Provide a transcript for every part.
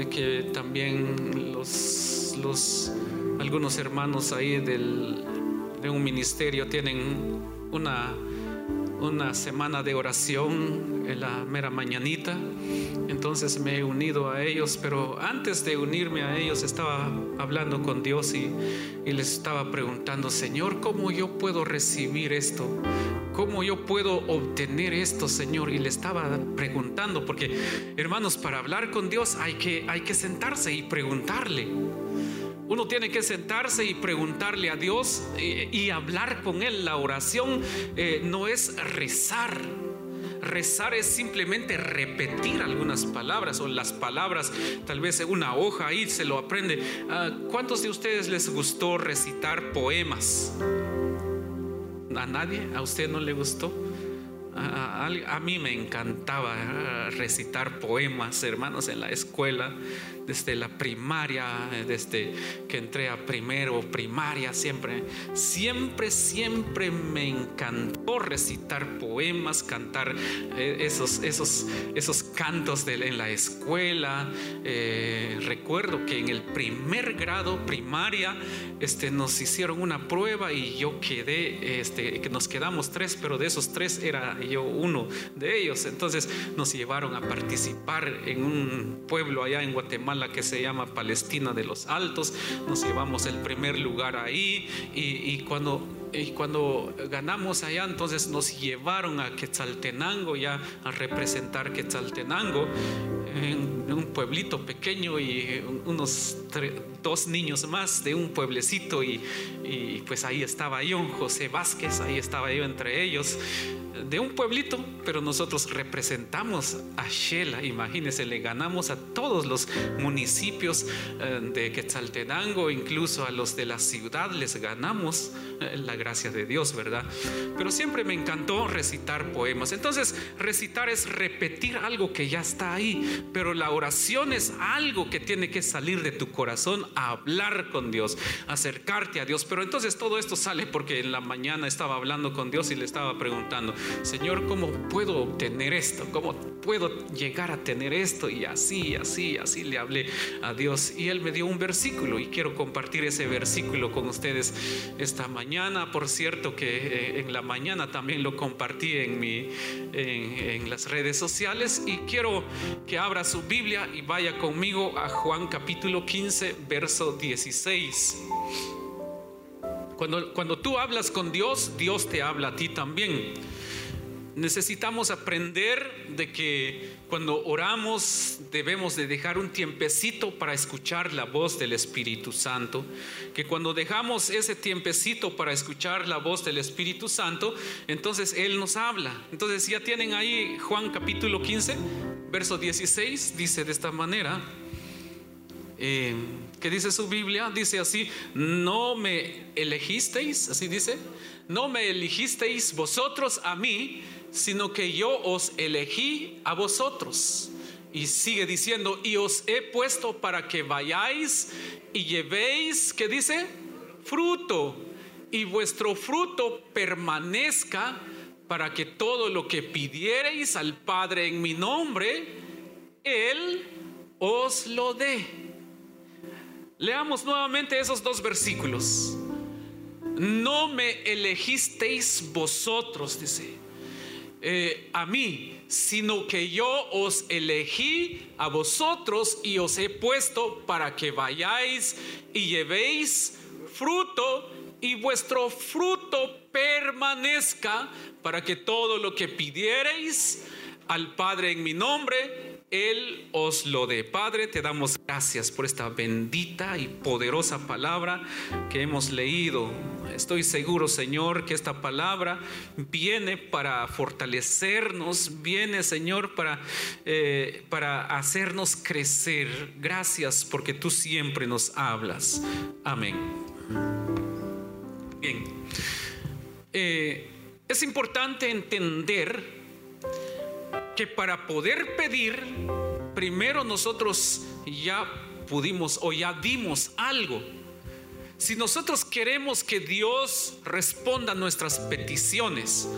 eh, que también los, algunos hermanos ahí de un ministerio tienen una, una semana de oración en la mera mañanita. Entonces me he unido a ellos, pero antes de unirme a ellos estaba hablando con Dios y les estaba preguntando, Señor, ¿cómo yo puedo recibir esto? ¿Cómo yo puedo obtener esto, Señor? Y le estaba preguntando, porque hermanos, para hablar con Dios hay que, hay que sentarse y preguntarle. Uno tiene que sentarse y preguntarle a Dios y, y hablar con Él. La oración eh, no es rezar. Rezar es simplemente repetir algunas palabras o las palabras, tal vez en una hoja ahí se lo aprende. Ah, ¿Cuántos de ustedes les gustó recitar poemas? ¿A nadie? ¿A usted no le gustó? A, mí me encantaba recitar poemas, hermanos, en la escuela, desde la primaria, desde que entré a primero, primaria, siempre, siempre, siempre me encantó recitar poemas, cantar esos, esos, esos cantos en la escuela. Eh, recuerdo que en el primer grado, primaria, este, nos hicieron una prueba y yo quedé, este, nos quedamos tres, pero de esos tres era yo uno de ellos. Entonces nos llevaron a participar en un pueblo allá en Guatemala que se llama Palestina de los Altos. Nos llevamos el primer lugar ahí y, y cuando y cuando ganamos allá, entonces nos llevaron a Quetzaltenango ya a representar Quetzaltenango en un pueblito pequeño y unos dos niños más de un pueblecito y, y, pues ahí estaba yo, José Vázquez, ahí estaba yo entre ellos de un pueblito, pero nosotros representamos a Shela, imagínense, le ganamos a todos los municipios de Quetzaltenango, incluso a los de la ciudad les ganamos la gracia de Dios, ¿verdad? Pero siempre me encantó recitar poemas. Entonces, recitar es repetir algo que ya está ahí, pero la oración es algo que tiene que salir de tu corazón a hablar con Dios, acercarte a Dios. Pero entonces todo esto sale porque en la mañana estaba hablando con Dios y le estaba preguntando, Señor, ¿cómo puedo obtener esto? ¿Cómo puedo llegar a tener esto? Y así, así, así le hablé a Dios. Y Él me dio un versículo y quiero compartir ese versículo con ustedes esta mañana. Por cierto que eh, en la mañana también lo compartí en, mi, en, las redes sociales. Y quiero que abra su Biblia y vaya conmigo a Juan capítulo 15, verso 16. Cuando, cuando tú hablas con Dios, Dios te habla a ti también. Necesitamos aprender de que cuando oramos debemos de dejar un tiempecito para escuchar la voz del Espíritu Santo. Que cuando dejamos ese tiempecito para escuchar la voz del Espíritu Santo, entonces Él nos habla. Entonces ya tienen ahí Juan capítulo 15, verso 16, dice de esta manera. Eh, ¿Qué dice su Biblia? Dice así, no me elegisteis, así dice, no me elegisteis vosotros a mí, sino que yo os elegí a vosotros Y sigue diciendo, y os he puesto para que vayáis y llevéis, ¿qué dice? Fruto. Y vuestro fruto permanezca para que todo lo que pidiereis al Padre en mi nombre, Él os lo dé. Leamos nuevamente esos dos versículos. No me elegisteis vosotros, dice, eh, a mí, sino que yo os elegí a vosotros y os he puesto para que vayáis y llevéis fruto y vuestro fruto permanezca para que todo lo que pidiereis al Padre en mi nombre, Él os lo dé. Padre, te damos gracias por esta bendita y poderosa palabra que hemos leído. Estoy seguro, Señor, que esta palabra viene para fortalecernos, viene, Señor, para, eh, para hacernos crecer. Gracias porque tú siempre nos hablas. Amén. Bien. Eh, es importante entender que para poder pedir, primero nosotros ya pudimos o ya dimos algo. Si nosotros queremos que Dios responda a nuestras peticiones,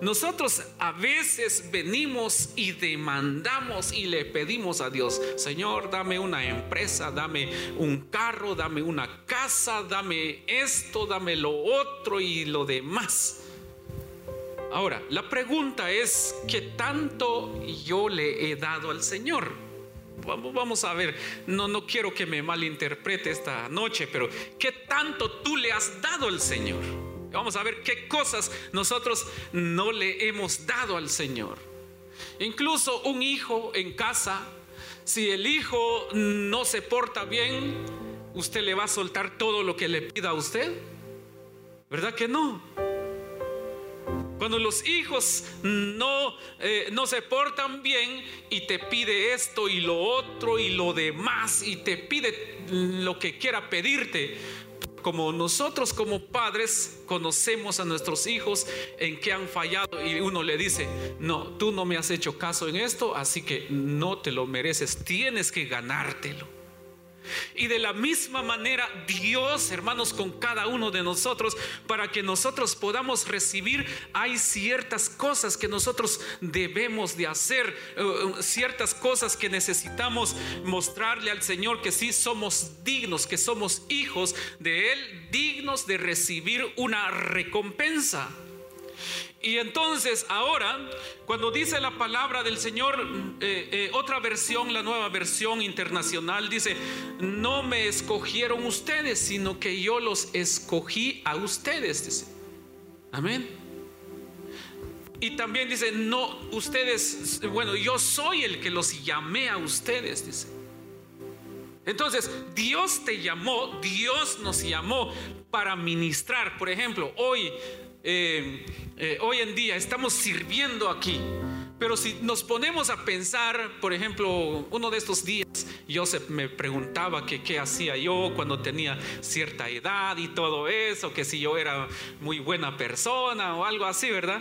nosotros a veces venimos y demandamos y le pedimos a Dios, Señor, dame una empresa, dame un carro, dame una casa, dame esto, dame lo otro y lo demás. Ahora, la pregunta es, ¿qué tanto yo le he dado al Señor? Vamos a ver, no, no quiero que me malinterprete esta noche, pero ¿qué tanto tú le has dado al Señor? Vamos a ver qué cosas nosotros no le hemos dado al Señor. Incluso un hijo en casa, si el hijo no se porta bien, ¿usted le va a soltar todo lo que le pida a usted? ¿Verdad que no? Cuando los hijos no, eh, no se portan bien y te pide esto y lo otro y lo demás y te pide lo que quiera pedirte, como nosotros como padres conocemos a nuestros hijos en que han fallado y uno le dice, no, tú no me has hecho caso en esto, así que no te lo mereces, tienes que ganártelo. Y de la misma manera Dios, hermanos, con cada uno de nosotros, para que nosotros podamos recibir, hay ciertas cosas que nosotros debemos de hacer, eh, eh, ciertas cosas que necesitamos mostrarle al Señor que sí somos dignos, que somos hijos de Él, dignos de recibir una recompensa. Y entonces ahora, cuando dice la palabra del Señor, eh, eh, otra versión, la nueva versión internacional, dice, no me escogieron ustedes, sino que yo los escogí a ustedes. Dice. Amén. Y también dice, no, ustedes, bueno, yo soy el que los llamé a ustedes, dice. Entonces, Dios te llamó, Dios nos llamó para ministrar. Por ejemplo, hoy eh, eh, hoy en día estamos sirviendo aquí. Pero si nos ponemos a pensar, por ejemplo, uno de estos días, Joseph me preguntaba qué hacía yo cuando tenía cierta edad y todo eso, que si yo era muy buena persona o algo así, ¿verdad?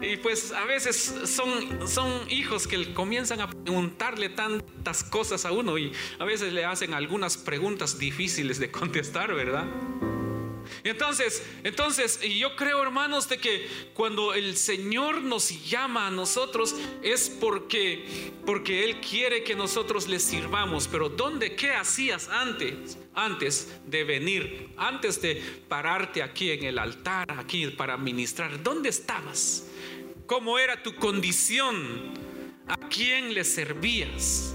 Y pues a veces son, son hijos que comienzan a preguntarle tantas cosas a uno y a veces le hacen algunas preguntas difíciles de contestar, ¿verdad? Entonces, entonces, yo creo, hermanos, de que cuando el Señor nos llama a nosotros es porque porque él quiere que nosotros le sirvamos. Pero ¿dónde qué hacías antes? Antes de venir, antes de pararte aquí en el altar, aquí para ministrar, ¿dónde estabas? ¿Cómo era tu condición? ¿A quién le servías?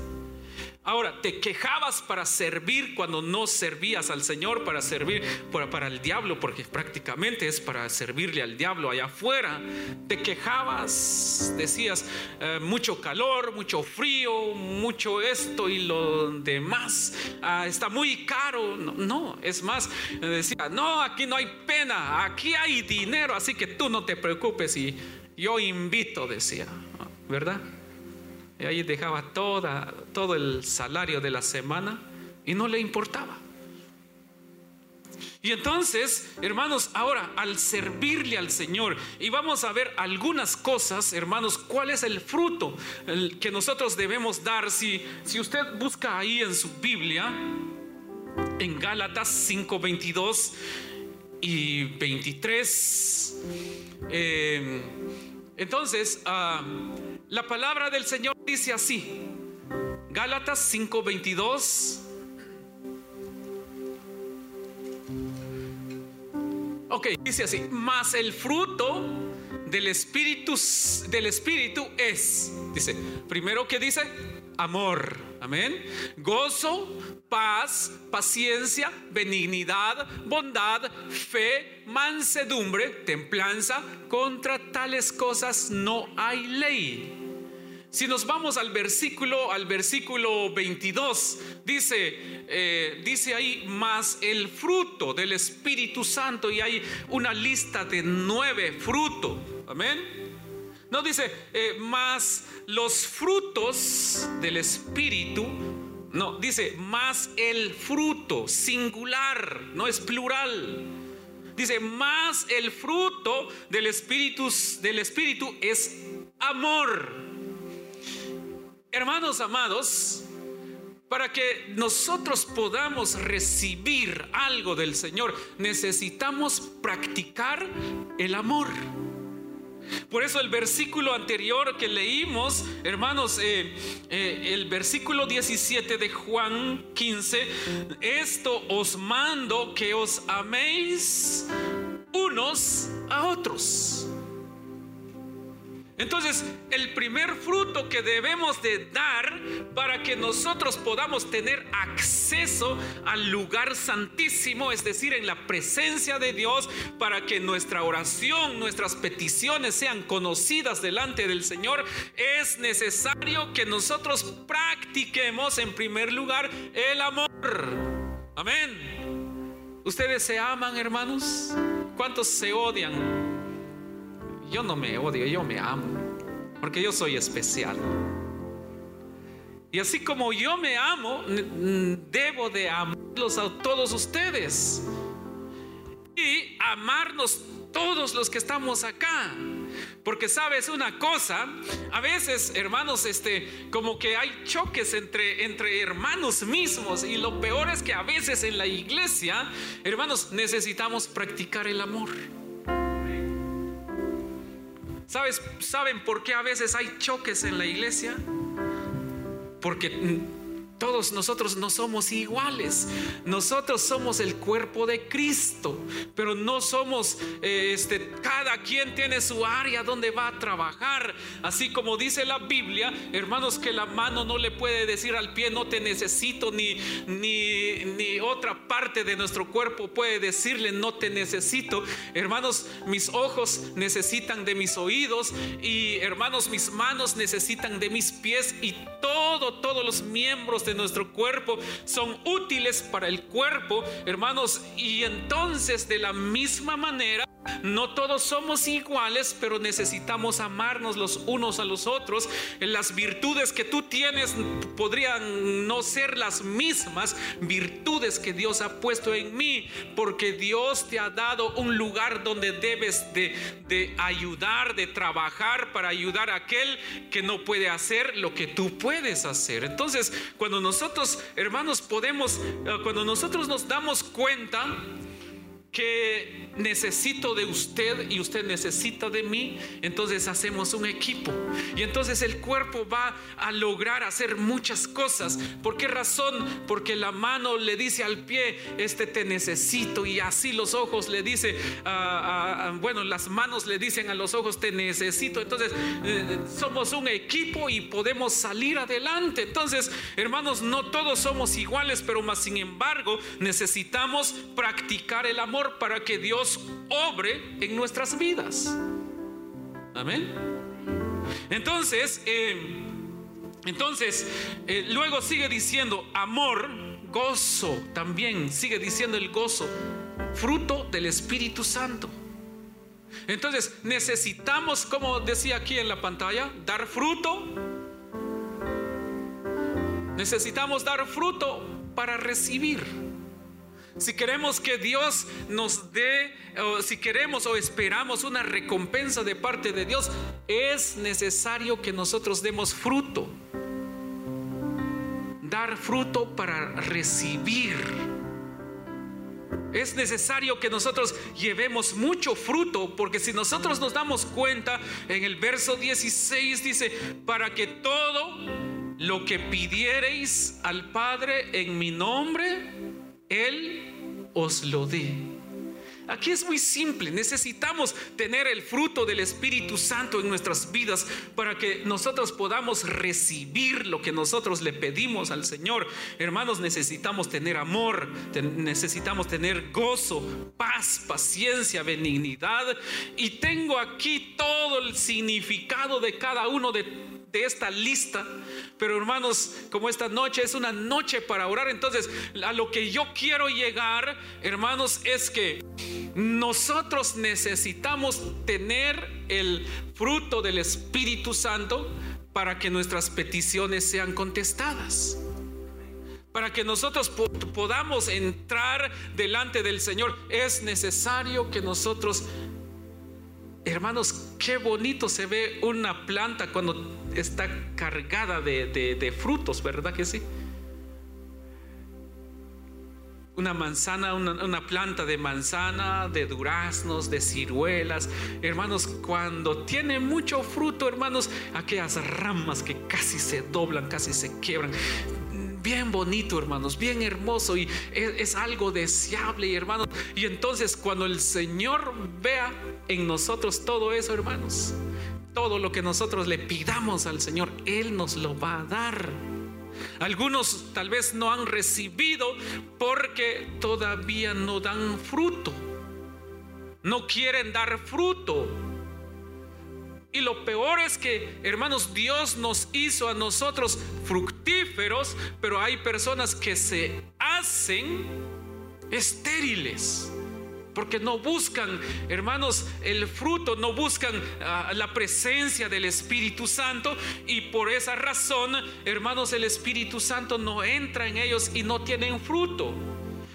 Ahora, te quejabas para servir cuando no servías al Señor, para servir para, el diablo, porque prácticamente es para servirle al diablo allá afuera. Te quejabas, decías, eh, mucho calor, mucho frío, mucho esto y lo demás. Ah, está muy caro. No, no, es más, decía, no, aquí no hay pena, aquí hay dinero, así que tú no te preocupes y yo invito, decía, ¿verdad? Ahí dejaba todo el salario de la semana y no le importaba. Y entonces, hermanos, ahora al servirle al Señor, y vamos a ver algunas cosas, hermanos, cuál es el fruto que nosotros debemos dar. Si, si usted busca ahí en su Biblia, en Gálatas 5, 22 y 23, eh, entonces, ah, la palabra del Señor dice así, Gálatas 5, 22 Ok, dice así, más el fruto del espíritu, del espíritu es, dice, primero que dice, amor, amén, gozo, paz, paciencia, benignidad, bondad, fe, mansedumbre, templanza, contra tales cosas no hay ley. Si nos vamos al versículo, al versículo 22, dice, eh, dice ahí, más el fruto del Espíritu Santo, y hay una lista de nueve frutos. Amén. No dice, eh, más los frutos del Espíritu. No, dice, más el fruto, singular, no es plural. Dice, más el fruto del Espíritu, del Espíritu es amor Hermanos amados, para que nosotros podamos recibir algo del Señor, necesitamos practicar el amor. Por eso el versículo anterior que leímos, hermanos, eh, eh, el versículo 17 de Juan 15, esto os mando que os améis unos a otros. Entonces, el primer fruto que debemos de dar para que nosotros podamos tener acceso al lugar santísimo, es decir, en la presencia de Dios, para que nuestra oración, nuestras peticiones sean conocidas delante del Señor, es necesario que nosotros practiquemos en primer lugar el amor. Amén. ¿Ustedes se aman, hermanos? ¿Cuántos se odian? Yo no me odio, yo me amo, porque yo soy especial. Y así como yo me amo, debo de amarlos a todos ustedes. Y amarnos todos los que estamos acá. Porque sabes una cosa, a veces, hermanos, este, como que hay choques entre, entre hermanos mismos. Y lo peor es que a veces en la iglesia, hermanos, necesitamos practicar el amor. ¿Sabes, ¿Saben por qué a veces hay choques en la iglesia? Porque todos nosotros no somos iguales. Nosotros somos el cuerpo de Cristo, pero no somos, eh, este, cada quien tiene su área donde va a trabajar. Así como dice la Biblia, hermanos, que la mano no le puede decir al pie, no te necesito, ni, ni, ni otra parte de nuestro cuerpo puede decirle, no te necesito. Hermanos, mis ojos necesitan de mis oídos y hermanos, mis manos necesitan de mis pies y todo, todos los miembros de nuestro cuerpo son útiles para el cuerpo, hermanos, y entonces de la misma manera no todos somos iguales, pero necesitamos amarnos los unos a los otros. Las virtudes que tú tienes podrían no ser las mismas virtudes que Dios ha puesto en mí, porque Dios te ha dado un lugar donde debes de, ayudar, de trabajar para ayudar a aquel que no puede hacer lo que tú puedes hacer. Entonces, cuando nosotros, hermanos, podemos, eh, cuando nosotros nos damos cuenta, que necesito de usted y usted necesita de mí, entonces hacemos un equipo. Y entonces el cuerpo va a lograr hacer muchas cosas. ¿Por qué razón? Porque la mano le dice al pie, este te necesito. Y así los ojos le dice, bueno, las manos le dicen a los ojos, te necesito. Entonces eh, somos un equipo y podemos salir adelante. Entonces, hermanos, no todos somos iguales, pero más sin embargo necesitamos practicar el amor para que Dios obre en nuestras vidas. Amén. Entonces, eh, entonces, eh, luego sigue diciendo amor, gozo, también sigue diciendo el gozo, fruto del Espíritu Santo. Entonces, necesitamos, como decía aquí en la pantalla, dar fruto. Necesitamos dar fruto para recibir. Si queremos que Dios nos dé, o si queremos o esperamos una recompensa de parte de Dios, es necesario que nosotros demos fruto. Dar fruto para recibir. Es necesario que nosotros llevemos mucho fruto, porque si nosotros nos damos cuenta, en el verso 16 dice, para que todo lo que pidiereis al Padre en mi nombre, Él os lo dé. Aquí es muy simple, necesitamos tener el fruto del Espíritu Santo en nuestras vidas para que nosotros podamos recibir lo que nosotros le pedimos al Señor. Hermanos, necesitamos tener amor, necesitamos tener gozo, paz, paciencia, benignidad. Y tengo aquí todo el significado de cada uno de, de esta lista pero hermanos, como esta noche es una noche para orar, entonces a lo que yo quiero llegar, hermanos, es que nosotros necesitamos tener el fruto del Espíritu Santo para que nuestras peticiones sean contestadas. Para que nosotros podamos entrar delante del Señor, es necesario que nosotros Hermanos, qué bonito se ve una planta cuando está cargada de, frutos, ¿verdad que sí? Una manzana, una, planta de manzana, de duraznos, de ciruelas. Hermanos, cuando tiene mucho fruto, hermanos, aquellas ramas que casi se doblan, casi se quiebran bien bonito, hermanos, bien hermoso y es, algo deseable, hermanos. Y entonces cuando el Señor vea en nosotros todo eso, hermanos, todo lo que nosotros le pidamos al Señor, Él nos lo va a dar. Algunos tal vez no han recibido porque todavía no dan fruto. No quieren dar fruto. Y lo peor es que, hermanos, Dios nos hizo a nosotros fructíferos, pero hay personas que se hacen estériles. Porque no buscan, hermanos, el fruto, no buscan ah, la presencia del Espíritu Santo. Y por esa razón, hermanos, el Espíritu Santo no entra en ellos y no tienen fruto.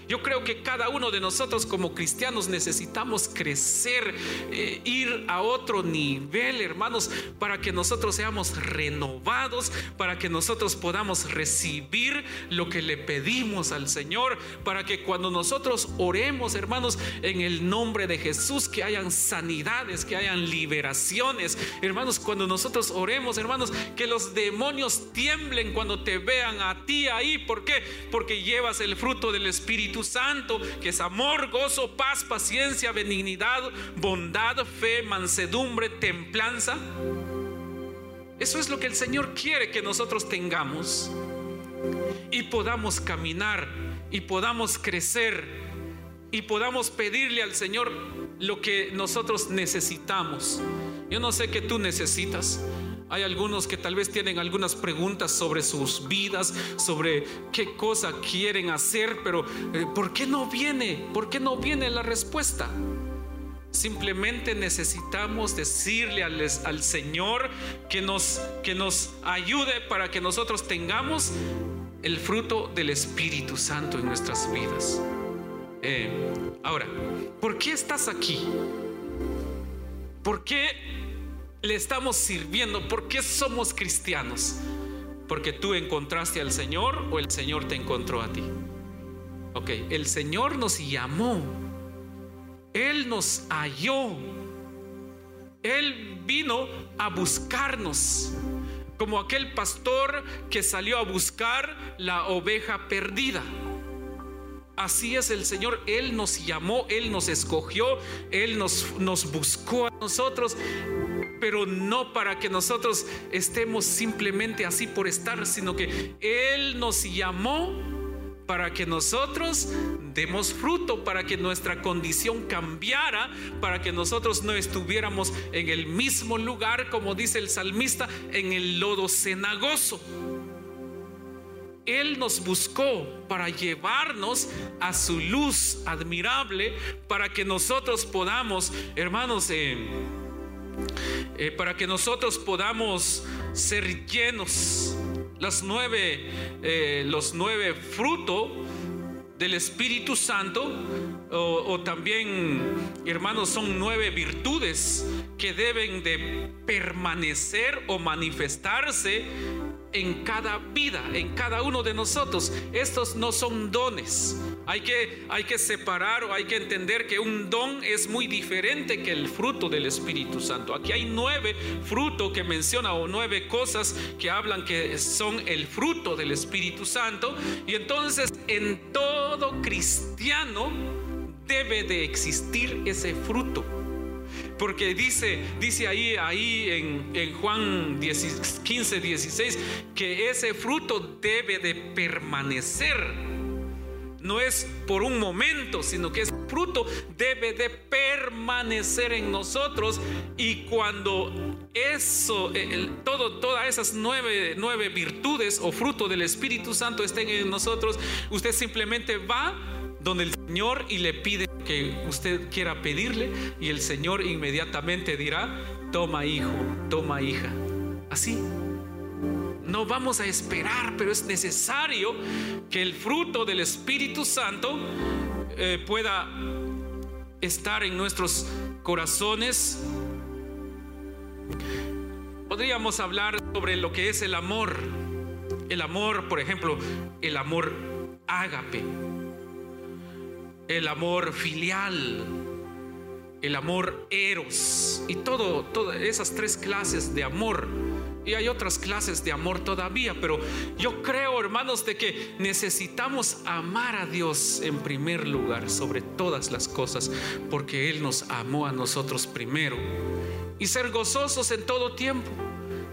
Yo creo que cada uno de nosotros como cristianos necesitamos crecer, eh, ir a otro nivel, hermanos, para que nosotros seamos renovados, para que nosotros podamos recibir lo que le pedimos al Señor, para que cuando nosotros oremos, hermanos, en el nombre de Jesús, que hayan sanidades, que hayan liberaciones, hermanos, cuando nosotros oremos, hermanos, que los demonios tiemblen cuando te vean a ti ahí. ¿Por qué? Porque llevas el fruto del Espíritu Santo, que es amor, gozo, paz, paciencia, benignidad, bondad, fe, mansedumbre, templanza. Eso es lo que el Señor quiere que nosotros tengamos y podamos caminar y podamos crecer y podamos pedirle al Señor lo que nosotros necesitamos. Yo no sé qué tú necesitas. Hay algunos que tal vez tienen algunas preguntas sobre sus vidas, sobre qué cosa quieren hacer, pero eh, ¿por qué no viene? ¿Por qué no viene la respuesta? Simplemente necesitamos decirle al, Señor que nos, que nos ayude para que nosotros tengamos el fruto del Espíritu Santo en nuestras vidas. Eh, ahora, ¿por qué estás aquí? ¿Por qué le estamos sirviendo? ¿Por qué somos cristianos? ¿Porque tú encontraste al Señor o el Señor te encontró a ti? Ok, el Señor nos llamó. Él nos halló. Él vino a buscarnos. Como aquel pastor que salió a buscar la oveja perdida. Así es el Señor, Él nos llamó, Él nos escogió, Él nos, nos buscó a nosotros pero no para que nosotros estemos simplemente así por estar, sino que Él nos llamó para que nosotros demos fruto, para que nuestra condición cambiara, para que nosotros no estuviéramos en el mismo lugar, como dice el salmista, en el lodo cenagoso. Él nos buscó para llevarnos a su luz admirable, para que nosotros podamos, hermanos, eh, eh, para que nosotros podamos ser llenos. Las nueve, eh, los nueve frutos del Espíritu Santo, o, o, también, hermanos, son nueve virtudes que deben de permanecer o manifestarse en cada vida, en cada uno de nosotros. Estos no son dones. Hay que, hay que separar o hay que entender que un don es muy diferente que el fruto del Espíritu Santo. Aquí hay nueve frutos que menciona o nueve cosas que hablan que son el fruto del Espíritu Santo. Y entonces en todo cristiano debe de existir ese fruto. Porque dice, dice ahí, ahí en, Juan 15, 16, que ese fruto debe de permanecer. No es por un momento, sino que ese fruto debe de permanecer en nosotros. Y cuando eso, todo, todas esas nueve, nueve virtudes o fruto del Espíritu Santo estén en nosotros, usted simplemente va donde el Señor y le pide que usted quiera pedirle y el Señor inmediatamente dirá, toma hijo, toma hija. Así. No vamos a esperar, pero es necesario que el fruto del Espíritu Santo eh, pueda estar en nuestros corazones. Podríamos hablar sobre lo que es el amor. El amor, por ejemplo, el amor ágape el amor filial, el amor eros y todas esas tres clases de amor. Y hay otras clases de amor todavía, pero yo creo, hermanos, de que necesitamos amar a Dios en primer lugar sobre todas las cosas, porque Él nos amó a nosotros primero. Y ser gozosos en todo tiempo.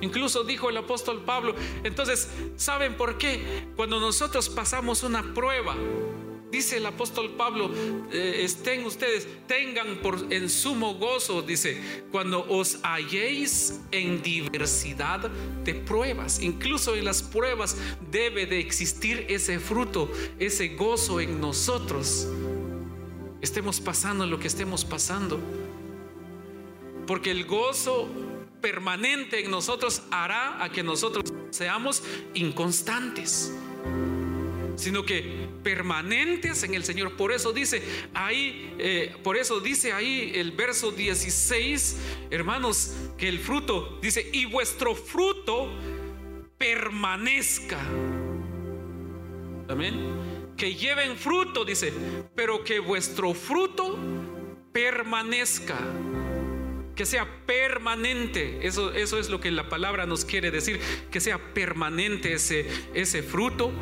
Incluso dijo el apóstol Pablo, entonces, ¿saben por qué? Cuando nosotros pasamos una prueba, Dice el apóstol Pablo, eh, estén ustedes, tengan por en sumo gozo, dice, cuando os halléis en diversidad de pruebas. Incluso en las pruebas debe de existir ese fruto, ese gozo en nosotros. Estemos pasando lo que estemos pasando. Porque el gozo permanente en nosotros hará a que nosotros seamos inconstantes sino que permanentes en el Señor. Por eso dice ahí, eh, por eso dice ahí el verso 16, hermanos, que el fruto dice, y vuestro fruto permanezca. Amén. Que lleven fruto, dice, pero que vuestro fruto permanezca que sea permanente. Eso, eso es lo que la palabra nos quiere decir, que sea permanente ese, ese fruto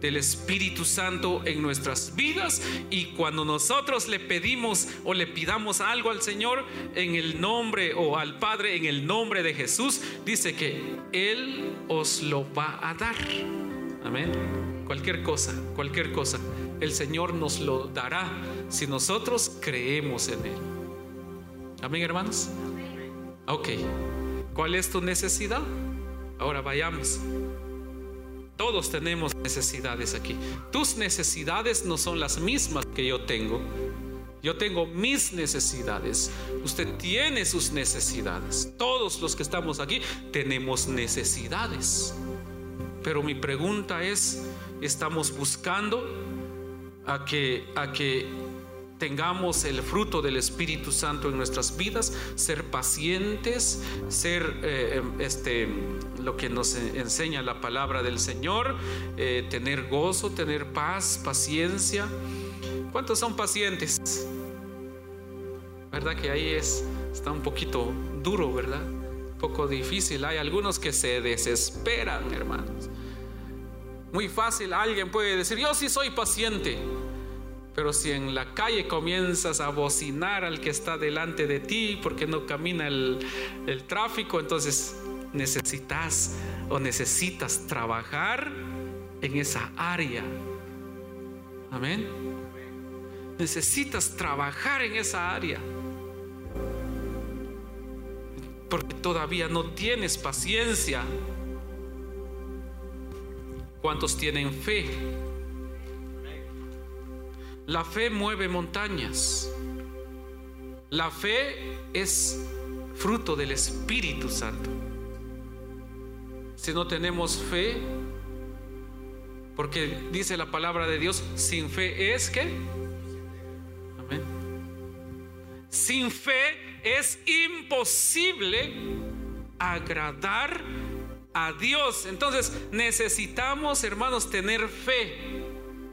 del Espíritu Santo en nuestras vidas y cuando nosotros le pedimos o le pidamos algo al Señor en el nombre o al Padre en el nombre de Jesús, dice que Él os lo va a dar. Amén. Cualquier cosa, cualquier cosa, el Señor nos lo dará si nosotros creemos en Él. Amén, hermanos. Ok. ¿Cuál es tu necesidad? Ahora vayamos. Todos tenemos necesidades aquí. Tus necesidades no son las mismas que yo tengo. Yo tengo mis necesidades. Usted tiene sus necesidades. Todos los que estamos aquí tenemos necesidades. Pero mi pregunta es, ¿estamos buscando a que, a que tengamos el fruto del Espíritu Santo en nuestras vidas, ser pacientes, ser eh, este, lo que nos enseña la palabra del Señor, eh, tener gozo, tener paz, paciencia. ¿Cuántos son pacientes? ¿Verdad que ahí es, está un poquito duro, verdad? Un poco difícil. Hay algunos que se desesperan, hermanos. Muy fácil, alguien puede decir, yo sí soy paciente. Pero si en la calle comienzas a bocinar al que está delante de ti porque no camina el, tráfico, entonces necesitas o necesitas trabajar en esa área. Amén. Necesitas trabajar en esa área. Porque todavía no tienes paciencia. ¿Cuántos tienen fe? La fe mueve montañas. La fe es fruto del Espíritu Santo. Si no tenemos fe, Porque dice la palabra de Dios, sin fe es que... Sin fe es imposible agradar a Dios. Entonces necesitamos, hermanos, tener fe.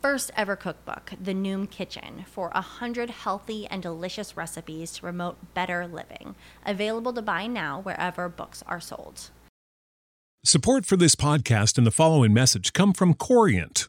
first ever cookbook, The Noom Kitchen, for a hundred healthy and delicious recipes to promote better living. Available to buy now wherever books are sold. Support for this podcast and the following message come from Corient.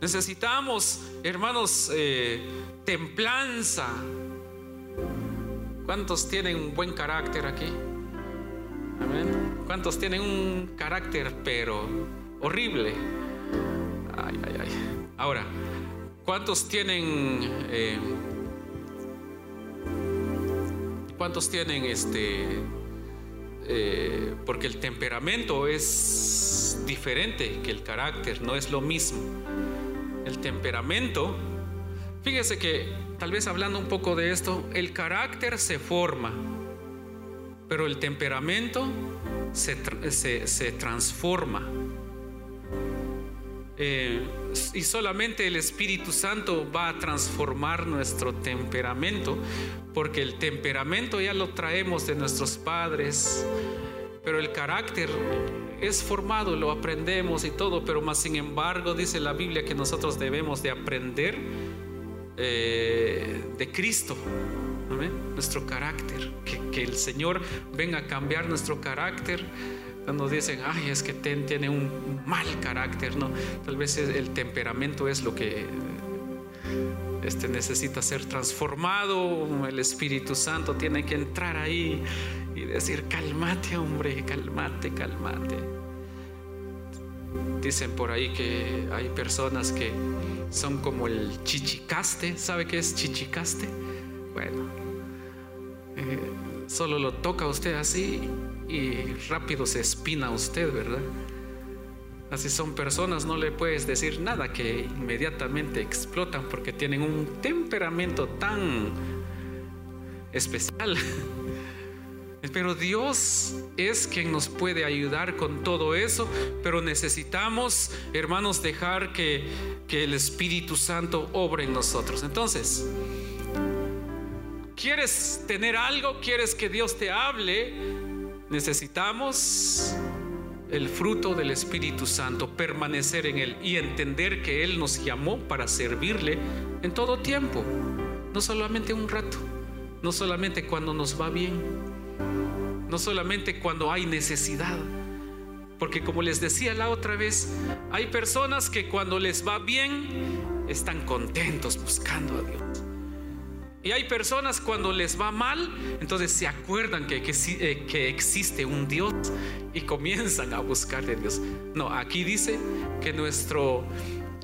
Necesitamos, hermanos, eh, templanza. ¿Cuántos tienen un buen carácter aquí? Amén. ¿Cuántos tienen un carácter pero horrible? Ay, ay, ay. Ahora, ¿cuántos tienen... Eh, ¿Cuántos tienen este... Eh, porque el temperamento es diferente que el carácter, no es lo mismo. El temperamento, fíjese que tal vez hablando un poco de esto, el carácter se forma, pero el temperamento se, se, transforma. Eh, y solamente el Espíritu Santo va a transformar nuestro temperamento, porque el temperamento ya lo traemos de nuestros padres, pero el carácter es formado, lo aprendemos y todo, pero más sin embargo dice la Biblia que nosotros debemos de aprender eh, de Cristo, nuestro carácter, que, que el Señor venga a cambiar nuestro carácter cuando dicen, ay, es que tiene un mal carácter, no, tal vez el temperamento es lo que este necesita ser transformado, el Espíritu Santo tiene que entrar ahí y decir, cálmate hombre, cálmate, cálmate. Dicen por ahí que hay personas que son como el chichicaste, ¿sabe qué es chichicaste? Bueno, eh, solo lo toca usted así y rápido se espina usted, ¿verdad? Así son personas, no le puedes decir nada que inmediatamente explotan porque tienen un temperamento tan especial. Pero Dios es quien nos puede ayudar con todo eso, pero necesitamos, hermanos, dejar que, que el Espíritu Santo obre en nosotros. Entonces, ¿quieres tener algo? ¿Quieres que Dios te hable? Necesitamos el fruto del Espíritu Santo, permanecer en Él y entender que Él nos llamó para servirle en todo tiempo, no solamente un rato, no solamente cuando nos va bien, no solamente cuando hay necesidad. Porque como les decía la otra vez, hay personas que cuando les va bien están contentos buscando a Dios. Y hay personas cuando les va mal, entonces se acuerdan que, que, eh, existe un Dios y comienzan a buscar de Dios. No, aquí dice que nuestro,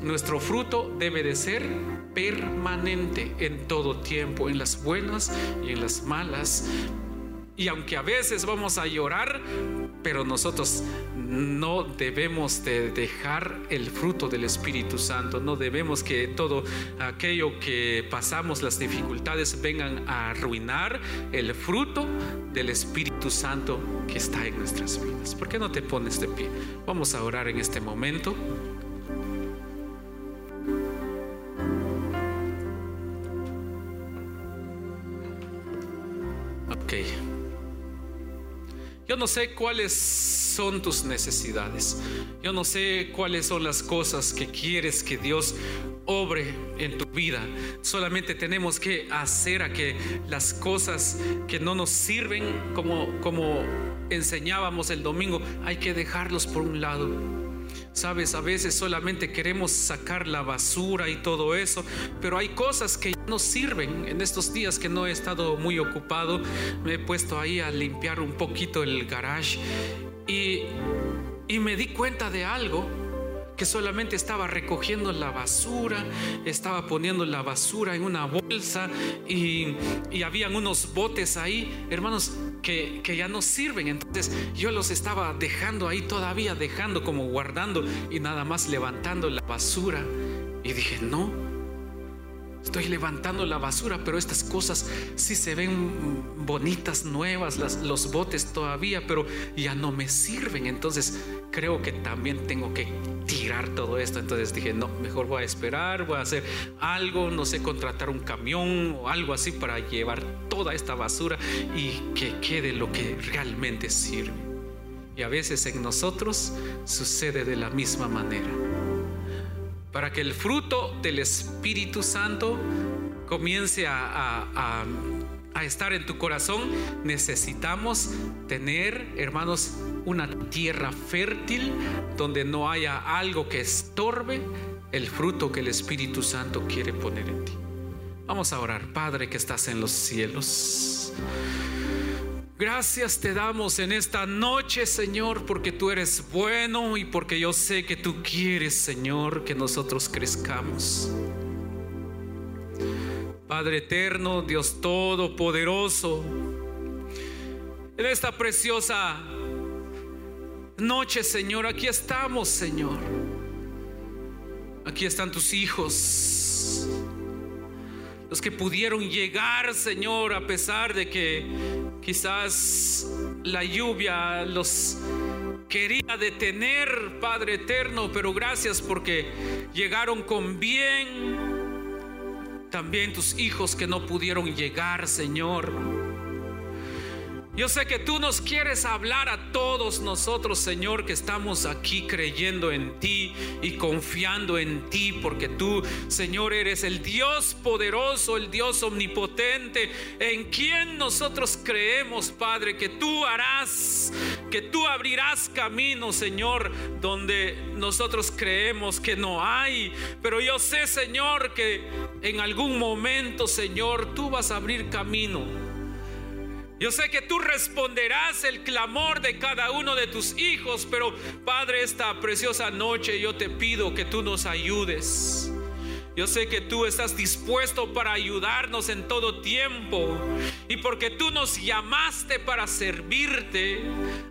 nuestro fruto debe de ser permanente en todo tiempo, en las buenas y en las malas. Y aunque a veces vamos a llorar, pero nosotros no debemos de dejar el fruto del Espíritu Santo, no debemos que todo aquello que pasamos, las dificultades, vengan a arruinar el fruto del Espíritu Santo que está en nuestras vidas. ¿Por qué no te pones de pie? Vamos a orar en este momento. No sé cuáles son tus necesidades. Yo no sé cuáles son las cosas que quieres que Dios obre en tu vida. Solamente tenemos que hacer a que las cosas que no nos sirven, como, como enseñábamos el domingo, hay que dejarlos por un lado Sabes, a veces solamente queremos sacar la basura y todo eso, pero hay cosas que no sirven. En estos días que no he estado muy ocupado, me he puesto ahí a limpiar un poquito el garage y, y me di cuenta de algo que solamente estaba recogiendo la basura, estaba poniendo la basura en una bolsa y, y habían unos botes ahí, hermanos, que, que, ya no sirven. Entonces yo los estaba dejando ahí todavía, dejando como guardando y nada más levantando la basura. Y dije, no, estoy levantando la basura, pero estas cosas sí se ven bonitas, nuevas, las, los botes todavía, pero ya no me sirven. Entonces creo que también tengo que tirar todo esto. Entonces dije, no, mejor voy a esperar, voy a hacer algo, no sé, contratar un camión o algo así para llevar toda esta basura y que quede lo que realmente sirve. Y a veces en nosotros sucede de la misma manera. Para que el fruto del Espíritu Santo comience a, estar en tu corazón, necesitamos tener, hermanos, una tierra fértil donde no haya algo que estorbe el fruto que el Espíritu Santo quiere poner en ti. Vamos a orar, Padre que estás en los cielos. Gracias te damos en esta noche, Señor, porque tú eres bueno y porque yo sé que tú quieres, Señor, que nosotros crezcamos. Padre eterno, Dios todopoderoso, en esta preciosa noche, Señor. Aquí estamos, Señor. Aquí están tus hijos. Los que pudieron llegar, Señor, a pesar de que quizás la lluvia los quería detener, Padre eterno, pero gracias porque llegaron con bien. También tus hijos que no pudieron llegar, Señor. Yo sé que tú nos quieres hablar a todos nosotros, Señor, que estamos aquí creyendo en ti y confiando en ti, porque tú, Señor, eres el Dios poderoso, el Dios omnipotente, en quien nosotros creemos, Padre, que tú harás, que tú abrirás camino, Señor, donde nosotros creemos que no hay. Pero yo sé, Señor, que en algún momento, Señor, tú vas a abrir camino yo sé que tú responderás el clamor de cada uno de tus hijos, pero Padre, esta preciosa noche yo te pido que tú nos ayudes. Yo sé que tú estás dispuesto para ayudarnos en todo tiempo. Y porque tú nos llamaste para servirte,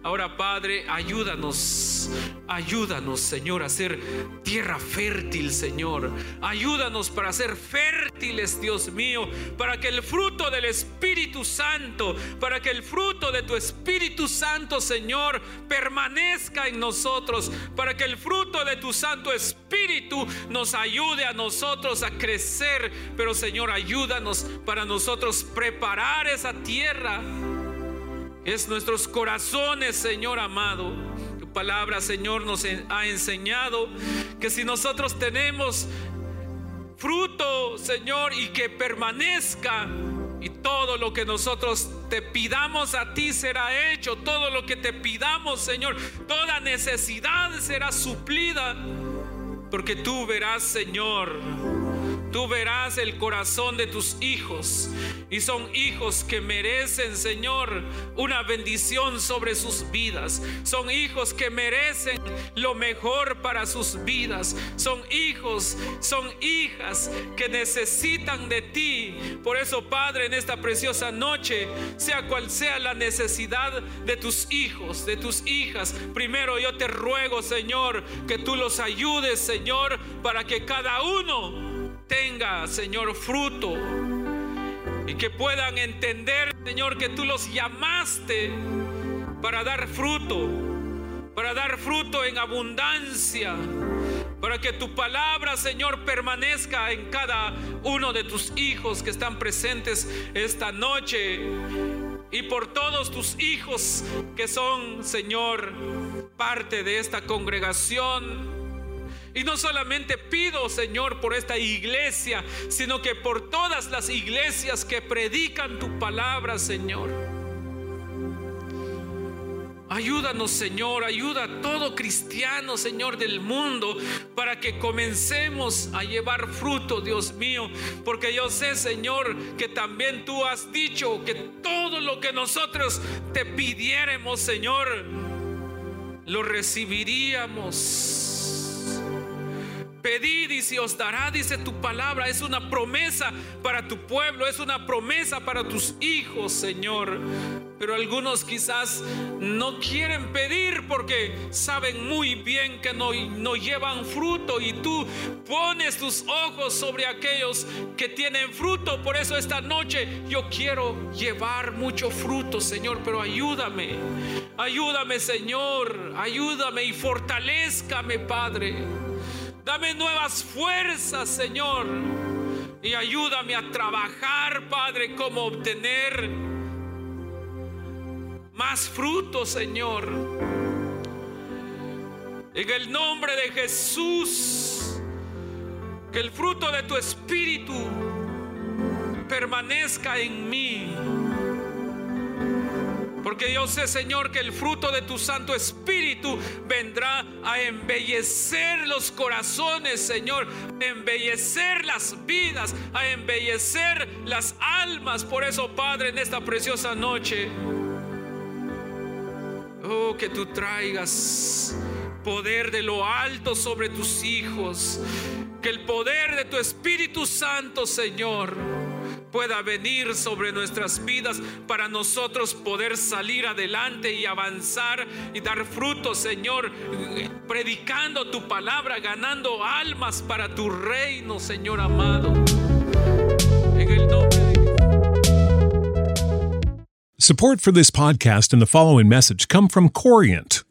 ahora Padre, ayúdanos. Ayúdanos, Señor, a ser tierra fértil, Señor. Ayúdanos para ser fértiles, Dios mío, para que el fruto del Espíritu Santo, para que el fruto de tu Espíritu Santo, Señor, permanezca en nosotros, para que el fruto de tu Santo Espíritu nos ayude a nosotros a crecer, pero Señor, ayúdanos para nosotros preparar esa tierra. Es nuestros corazones, Señor amado. Tu palabra, Señor, nos ha enseñado que si nosotros tenemos fruto, Señor, y que permanezca, y todo lo que nosotros te pidamos a ti será hecho. Todo lo que te pidamos, Señor, toda necesidad será suplida. Porque tú verás, Señor, Tú verás el corazón de tus hijos y son hijos que merecen, Señor, una bendición sobre sus vidas. Son hijos que merecen lo mejor para sus vidas. Son hijos, son hijas que necesitan de ti. Por eso, Padre, en esta preciosa noche, sea cual sea la necesidad de tus hijos, de tus hijas, primero yo te ruego, Señor, que tú los ayudes, Señor, para que cada uno tenga, Señor, fruto. Y que puedan entender, Señor, que tú los llamaste para dar fruto, para dar fruto en abundancia, para que tu palabra, Señor, permanezca en cada uno de tus hijos que están presentes esta noche. Y por todos tus hijos que son, Señor, parte de esta congregación y no solamente pido, Señor, por esta iglesia, sino que por todas las iglesias que predican tu palabra, Señor. Ayúdanos, Señor, ayuda a todo cristiano, Señor, del mundo, para que comencemos a llevar fruto, Dios mío. Porque yo sé, Señor, que también tú has dicho que todo lo que nosotros te pidiéramos, Señor, lo recibiríamos. Pedid y se os dará, dice tu palabra. Es una promesa para tu pueblo, es una promesa para tus hijos, Señor. Pero algunos quizás no quieren pedir porque saben muy bien que no, no llevan fruto y tú pones tus ojos sobre aquellos que tienen fruto. Por eso esta noche yo quiero llevar mucho fruto, Señor, pero ayúdame. Ayúdame, Señor. Ayúdame y fortalezcame, Padre. Dame nuevas fuerzas, Señor. Y ayúdame a trabajar, Padre, como obtener más frutos, Señor. En el nombre de Jesús, que el fruto de tu espíritu permanezca en mí porque yo sé, Señor, que el fruto de tu Santo Espíritu vendrá a embellecer los corazones, Señor, a embellecer las vidas, a embellecer las almas. Por eso, Padre, en esta preciosa noche, oh, que tú traigas poder de lo alto sobre tus hijos, que el poder de tu Espíritu Santo, Señor, pueda venir sobre nuestras vidas para nosotros poder salir adelante y avanzar y dar fruto, Señor, predicando tu palabra, ganando almas para tu reino, Señor amado. Support for this podcast and the following message come from Corient.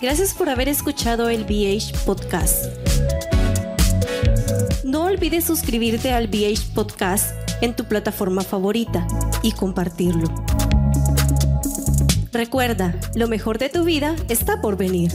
Gracias por haber escuchado el BH Podcast. No olvides suscribirte al BH Podcast en tu plataforma favorita y compartirlo. Recuerda, lo mejor de tu vida está por venir.